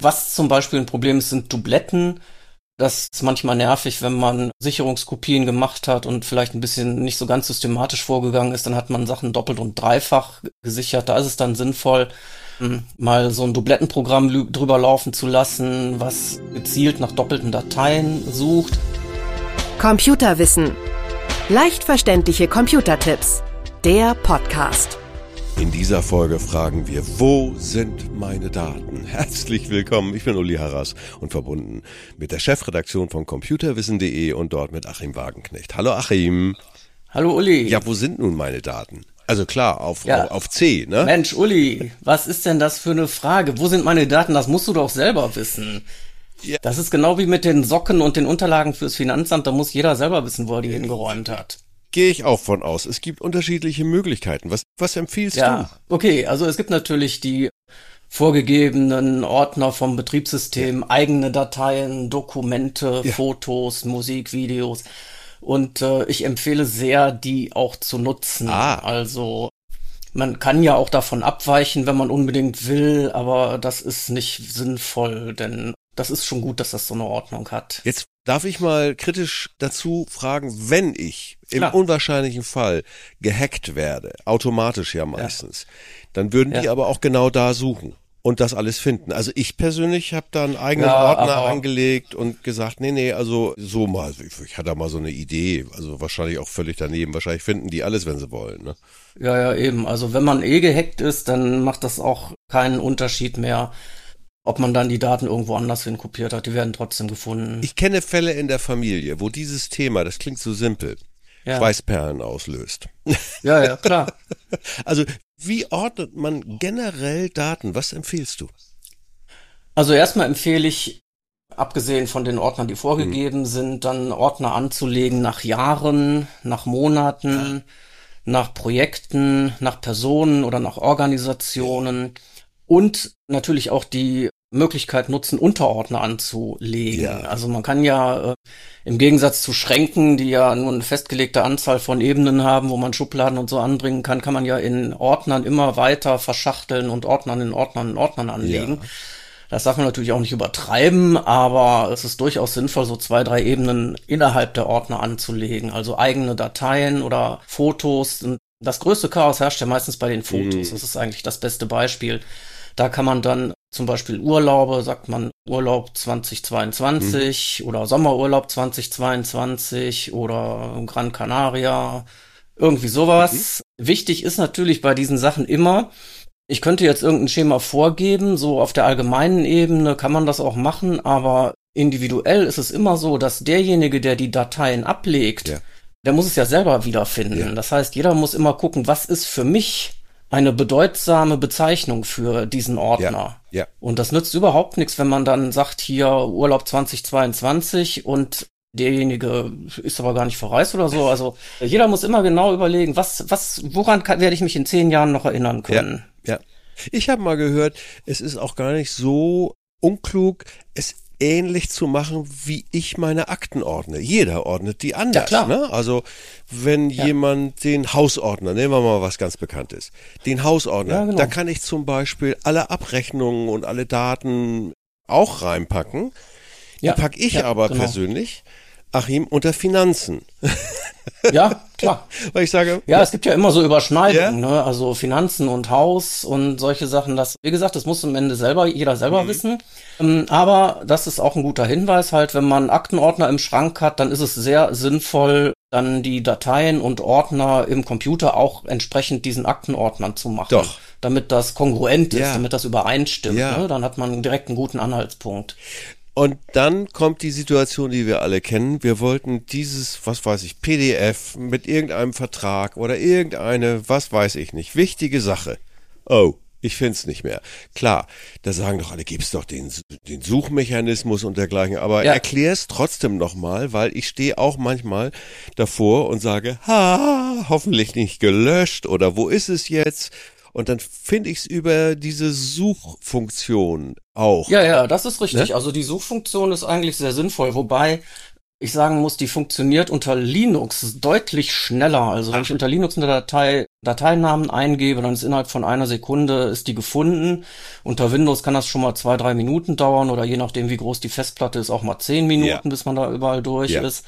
Was zum Beispiel ein Problem ist, sind Dubletten. Das ist manchmal nervig, wenn man Sicherungskopien gemacht hat und vielleicht ein bisschen nicht so ganz systematisch vorgegangen ist, dann hat man Sachen doppelt und dreifach gesichert. Da ist es dann sinnvoll, hm, mal so ein Dublettenprogramm drüber laufen zu lassen, was gezielt nach doppelten Dateien sucht. Computerwissen. Leicht verständliche Computertipps. Der Podcast. In dieser Folge fragen wir, wo sind meine Daten? Herzlich willkommen, ich bin Uli Harras und verbunden mit der Chefredaktion von computerwissen.de und dort mit Achim Wagenknecht. Hallo Achim. Hallo Uli. Ja, wo sind nun meine Daten? Also klar, auf, ja. auf, C, ne? Mensch, Uli, was ist denn das für eine Frage? Wo sind meine Daten? Das musst du doch selber wissen. Ja. Das ist genau wie mit den Socken und den Unterlagen fürs Finanzamt. Da muss jeder selber wissen, wo er die hingeräumt hat. Gehe ich auch von aus. Es gibt unterschiedliche Möglichkeiten. Was, was empfiehlst ja, du? Okay, also es gibt natürlich die vorgegebenen Ordner vom Betriebssystem, ja. eigene Dateien, Dokumente, ja. Fotos, Musik, Videos. Und äh, ich empfehle sehr, die auch zu nutzen. Ah. Also man kann ja auch davon abweichen, wenn man unbedingt will, aber das ist nicht sinnvoll, denn das ist schon gut, dass das so eine Ordnung hat. Jetzt darf ich mal kritisch dazu fragen, wenn ich im Klar. unwahrscheinlichen Fall gehackt werde, automatisch ja meistens, ja. dann würden ja. die aber auch genau da suchen und das alles finden. Also ich persönlich habe da einen eigenen ja, Ordner angelegt und gesagt, nee, nee, also so mal, ich, ich hatte mal so eine Idee, also wahrscheinlich auch völlig daneben. Wahrscheinlich finden die alles, wenn sie wollen. Ne? Ja, ja, eben. Also wenn man eh gehackt ist, dann macht das auch keinen Unterschied mehr ob man dann die Daten irgendwo anders hin kopiert hat, die werden trotzdem gefunden. Ich kenne Fälle in der Familie, wo dieses Thema, das klingt so simpel, ja. Schweißperlen auslöst. Ja, ja, klar. Also, wie ordnet man generell Daten? Was empfiehlst du? Also erstmal empfehle ich, abgesehen von den Ordnern, die vorgegeben hm. sind, dann Ordner anzulegen nach Jahren, nach Monaten, nach Projekten, nach Personen oder nach Organisationen und natürlich auch die Möglichkeit nutzen, Unterordner anzulegen. Ja. Also man kann ja äh, im Gegensatz zu Schränken, die ja nur eine festgelegte Anzahl von Ebenen haben, wo man Schubladen und so anbringen kann, kann man ja in Ordnern immer weiter verschachteln und Ordnern in Ordnern in Ordnern anlegen. Ja. Das darf man natürlich auch nicht übertreiben, aber es ist durchaus sinnvoll, so zwei, drei Ebenen innerhalb der Ordner anzulegen. Also eigene Dateien oder Fotos. Das größte Chaos herrscht ja meistens bei den Fotos. Mhm. Das ist eigentlich das beste Beispiel. Da kann man dann zum Beispiel Urlaube, sagt man Urlaub 2022 mhm. oder Sommerurlaub 2022 oder Gran Canaria, irgendwie sowas. Mhm. Wichtig ist natürlich bei diesen Sachen immer, ich könnte jetzt irgendein Schema vorgeben, so auf der allgemeinen Ebene kann man das auch machen, aber individuell ist es immer so, dass derjenige, der die Dateien ablegt, ja. der muss es ja selber wiederfinden. Ja. Das heißt, jeder muss immer gucken, was ist für mich eine bedeutsame Bezeichnung für diesen Ordner. Ja, ja. Und das nützt überhaupt nichts, wenn man dann sagt, hier Urlaub 2022 und derjenige ist aber gar nicht verreist oder so. Also jeder muss immer genau überlegen, was, was, woran kann, werde ich mich in zehn Jahren noch erinnern können. Ja, ja. Ich habe mal gehört, es ist auch gar nicht so unklug, es ähnlich zu machen, wie ich meine Akten ordne. Jeder ordnet die anders. Ja, ne? Also wenn ja. jemand den Hausordner, nehmen wir mal was ganz Bekanntes, den Hausordner, ja, genau. da kann ich zum Beispiel alle Abrechnungen und alle Daten auch reinpacken. Die packe ich aber genau. persönlich Achim, unter Finanzen. Ja, klar. Weil ich sage. Ja, es gibt ja immer so Überschneidungen, ja? ne? Also Finanzen und Haus und solche Sachen. Das, wie gesagt, das muss am Ende selber, jeder selber mhm. wissen. Ähm, aber das ist auch ein guter Hinweis halt, wenn man Aktenordner im Schrank hat, dann ist es sehr sinnvoll, dann die Dateien und Ordner im Computer auch entsprechend diesen Aktenordnern zu machen. Doch. Damit das kongruent ist, ja. damit das übereinstimmt. Ja. Ne? Dann hat man direkt einen guten Anhaltspunkt. Und dann kommt die Situation, die wir alle kennen. Wir wollten dieses, was weiß ich, PDF mit irgendeinem Vertrag oder irgendeine, was weiß ich nicht, wichtige Sache. Oh, ich find's nicht mehr. Klar, da sagen doch alle, gibt's doch den, den Suchmechanismus und dergleichen, aber ja. erklär's trotzdem nochmal, weil ich stehe auch manchmal davor und sage, ha, hoffentlich nicht gelöscht oder wo ist es jetzt? Und dann finde ich es über diese Suchfunktion auch. Ja, ja, das ist richtig. Ne? Also die Suchfunktion ist eigentlich sehr sinnvoll, wobei ich sagen muss, die funktioniert unter Linux deutlich schneller. Also wenn ich unter Linux eine Datei, Dateinamen eingebe, dann ist innerhalb von einer Sekunde ist die gefunden. Unter Windows kann das schon mal zwei, drei Minuten dauern oder je nachdem, wie groß die Festplatte ist, auch mal zehn Minuten, ja. bis man da überall durch ja. ist.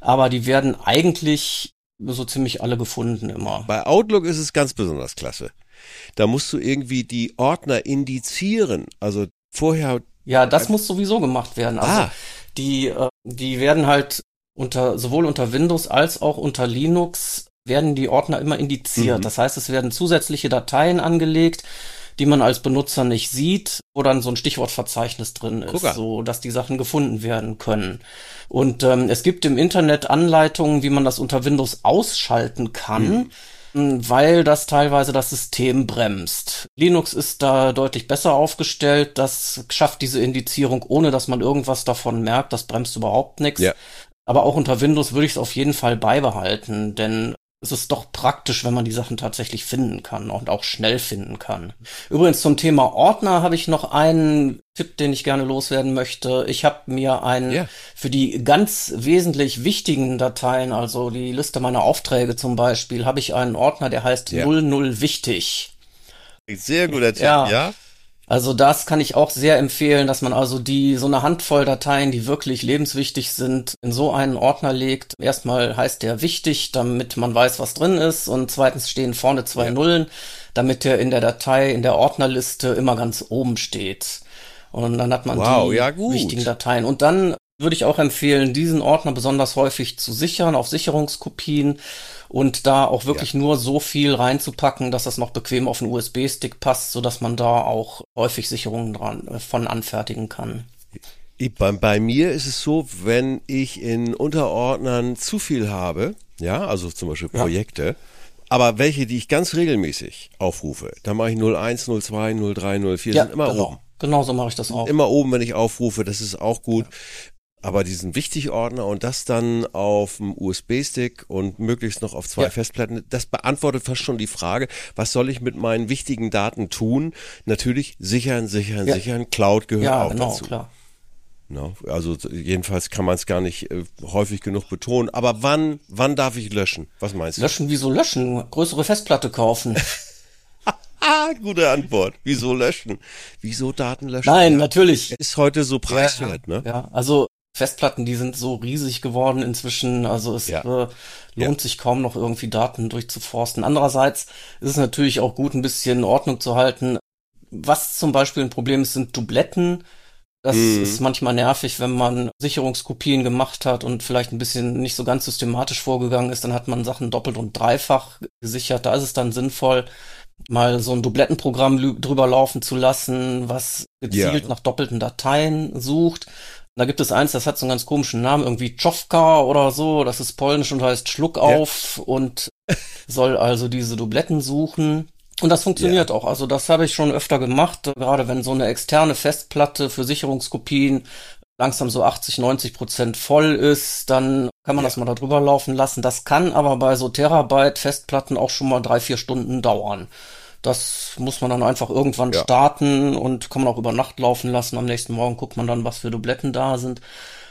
Aber die werden eigentlich so ziemlich alle gefunden immer. Bei Outlook ist es ganz besonders klasse. Da musst du irgendwie die Ordner indizieren. Also vorher. Ja, das muss sowieso gemacht werden. Also ah. die, äh, die werden halt unter, sowohl unter Windows als auch unter Linux werden die Ordner immer indiziert. Mhm. Das heißt, es werden zusätzliche Dateien angelegt, die man als Benutzer nicht sieht, wo dann so ein Stichwortverzeichnis drin ist, Gucker. so dass die Sachen gefunden werden können. Und ähm, es gibt im Internet Anleitungen, wie man das unter Windows ausschalten kann. Mhm. Weil das teilweise das System bremst. Linux ist da deutlich besser aufgestellt. Das schafft diese Indizierung, ohne dass man irgendwas davon merkt. Das bremst überhaupt nichts. Ja. Aber auch unter Windows würde ich es auf jeden Fall beibehalten, denn es ist doch praktisch, wenn man die Sachen tatsächlich finden kann und auch schnell finden kann. Übrigens zum Thema Ordner habe ich noch einen Tipp, den ich gerne loswerden möchte. Ich habe mir einen yeah. für die ganz wesentlich wichtigen Dateien, also die Liste meiner Aufträge zum Beispiel, habe ich einen Ordner, der heißt yeah. 00 wichtig. Sehr guter Tipp, ja. ja? Also das kann ich auch sehr empfehlen, dass man also die so eine Handvoll Dateien, die wirklich lebenswichtig sind, in so einen Ordner legt. Erstmal heißt der wichtig, damit man weiß, was drin ist und zweitens stehen vorne zwei. Nullen, damit der in der Datei, in der Ordnerliste immer ganz oben steht. Und dann hat man wow, die ja, wichtigen Dateien. Und dann würde ich auch empfehlen, diesen Ordner besonders häufig zu sichern auf Sicherungskopien und da auch wirklich ja. nur so viel reinzupacken, dass das noch bequem auf einen USB-Stick passt, so dass man da auch häufig Sicherungen dran äh, von anfertigen kann. Bei, bei mir ist es so, wenn ich in Unterordnern zu viel habe, ja, also zum Beispiel Projekte, ja. aber welche, die ich ganz regelmäßig aufrufe, da mache ich 01, 02, 03, 04, ja, sind immer genau. oben. Genau so mache ich das auch. Immer oben, wenn ich aufrufe, das ist auch gut. Ja. Aber diesen Wichtig-Ordner und das dann auf dem USB-Stick und möglichst noch auf zwei ja. Festplatten, das beantwortet fast schon die Frage, was soll ich mit meinen wichtigen Daten tun? Natürlich sichern, sichern, ja. sichern. Cloud gehört ja, auch genau, dazu. Klar. No, also jedenfalls kann man es gar nicht äh, häufig genug betonen. Aber wann, wann darf ich löschen? Was meinst du? Löschen, wieso löschen? Größere Festplatte kaufen. ah, gute Antwort. Wieso löschen? Wieso Daten löschen? Nein, natürlich. Ist heute so preiswert, ja, ne? Ja, also Festplatten, die sind so riesig geworden inzwischen. Also es ja. äh, lohnt ja. sich kaum noch irgendwie Daten durchzuforsten. Andererseits ist es natürlich auch gut, ein bisschen Ordnung zu halten. Was zum Beispiel ein Problem ist, sind Dubletten. Das mhm. ist manchmal nervig, wenn man Sicherungskopien gemacht hat und vielleicht ein bisschen nicht so ganz systematisch vorgegangen ist, dann hat man Sachen doppelt und dreifach gesichert. Da ist es dann sinnvoll, mal so ein Dublettenprogramm drüber laufen zu lassen, was gezielt ja. nach doppelten Dateien sucht. Da gibt es eins, das hat so einen ganz komischen Namen, irgendwie Czofka oder so. Das ist polnisch und heißt Schluck auf ja. und soll also diese Dubletten suchen. Und das funktioniert ja. auch. Also das habe ich schon öfter gemacht, gerade wenn so eine externe Festplatte für Sicherungskopien langsam so 80, 90 Prozent voll ist, dann kann man ja. das mal da drüber laufen lassen. Das kann aber bei so Terabyte Festplatten auch schon mal drei, vier Stunden dauern. Das muss man dann einfach irgendwann ja. starten und kann man auch über Nacht laufen lassen. Am nächsten Morgen guckt man dann, was für Dubletten da sind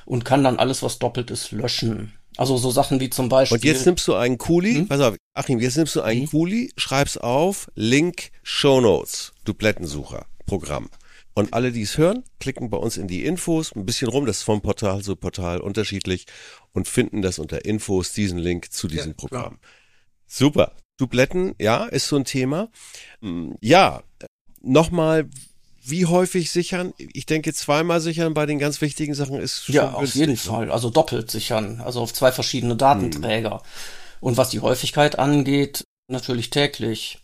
und kann dann alles, was doppelt ist, löschen. Also so Sachen wie zum Beispiel. Und jetzt nimmst du einen Kuli, hm? pass auf, Achim, jetzt nimmst du einen hm? Kuli, schreibst auf, Link, Show Notes, Dublettensucher, Programm. Und alle, die es hören, klicken bei uns in die Infos, ein bisschen rum, das ist vom Portal zu Portal unterschiedlich und finden das unter Infos, diesen Link zu diesem ja, Programm. Klar. Super. Dubletten, ja, ist so ein Thema. Hm, ja, nochmal, wie häufig sichern? Ich denke, zweimal sichern bei den ganz wichtigen Sachen ist schon Ja, auf jeden ne? Fall. Also doppelt sichern. Also auf zwei verschiedene Datenträger. Hm. Und was die Häufigkeit angeht, natürlich täglich.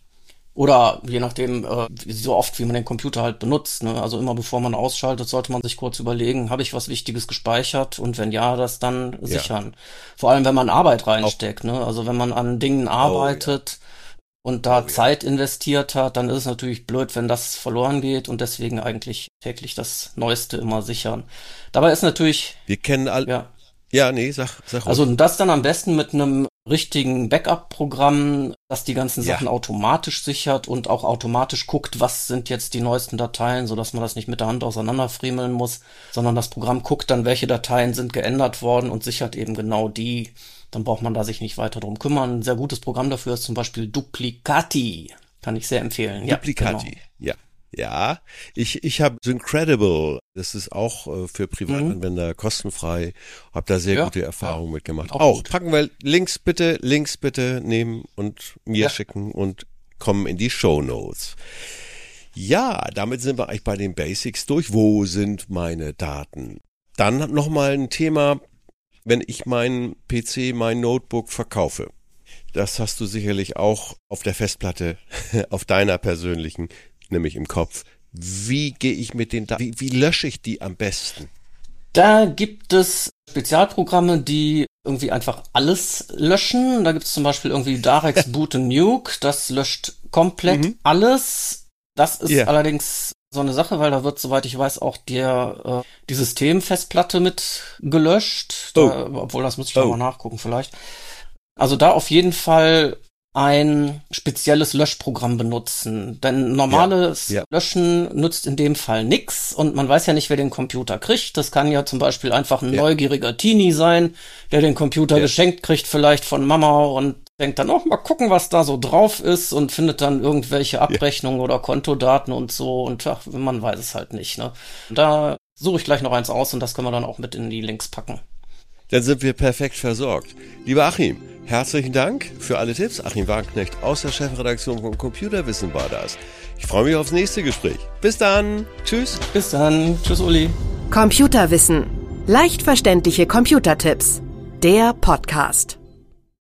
Oder je nachdem, äh, so oft wie man den Computer halt benutzt. Ne? Also immer bevor man ausschaltet, sollte man sich kurz überlegen, habe ich was Wichtiges gespeichert und wenn ja, das dann ja. sichern. Vor allem, wenn man Arbeit reinsteckt. Ne? Also wenn man an Dingen arbeitet oh, ja. und da oh, Zeit ja. investiert hat, dann ist es natürlich blöd, wenn das verloren geht und deswegen eigentlich täglich das Neueste immer sichern. Dabei ist natürlich. Wir kennen alle. Ja. Ja, nee, sag, sag Also das dann am besten mit einem richtigen Backup-Programm, das die ganzen Sachen ja. automatisch sichert und auch automatisch guckt, was sind jetzt die neuesten Dateien, so dass man das nicht mit der Hand auseinanderfriemeln muss, sondern das Programm guckt dann, welche Dateien sind geändert worden und sichert eben genau die. Dann braucht man da sich nicht weiter drum kümmern. Ein sehr gutes Programm dafür ist zum Beispiel Duplicati. Kann ich sehr empfehlen. Duplicati, ja. Genau. ja. Ja, ich, ich habe Syncredible, das ist auch äh, für Privatanwender mhm. kostenfrei, habe da sehr ja. gute Erfahrungen ja. mitgemacht. Auch, auch packen wir Links bitte, Links bitte nehmen und mir ja. schicken und kommen in die Show Notes. Ja, damit sind wir eigentlich bei den Basics durch. Wo sind meine Daten? Dann nochmal ein Thema, wenn ich meinen PC, mein Notebook verkaufe. Das hast du sicherlich auch auf der Festplatte, auf deiner persönlichen nämlich im Kopf. Wie gehe ich mit den Daten, wie, wie lösche ich die am besten? Da gibt es Spezialprogramme, die irgendwie einfach alles löschen. Da gibt es zum Beispiel irgendwie Darex Boot and Nuke, das löscht komplett mhm. alles. Das ist yeah. allerdings so eine Sache, weil da wird, soweit ich weiß, auch der, äh, die Systemfestplatte mit gelöscht. Da, oh. Obwohl, das muss ich oh. mal nachgucken vielleicht. Also da auf jeden Fall ein spezielles Löschprogramm benutzen. Denn normales ja, ja. Löschen nützt in dem Fall nix und man weiß ja nicht, wer den Computer kriegt. Das kann ja zum Beispiel einfach ein ja. neugieriger Teenie sein, der den Computer geschenkt kriegt, vielleicht von Mama und denkt dann auch mal gucken, was da so drauf ist und findet dann irgendwelche Abrechnungen oder Kontodaten und so und ach, man weiß es halt nicht. Ne? Da suche ich gleich noch eins aus und das können wir dann auch mit in die Links packen. Dann sind wir perfekt versorgt. Lieber Achim, Herzlichen Dank für alle Tipps. Achim Wagenknecht aus der Chefredaktion von Computerwissen war das. Ich freue mich aufs nächste Gespräch. Bis dann. Tschüss. Bis dann. Tschüss, Uli. Computerwissen. Leicht verständliche Computertipps. Der Podcast.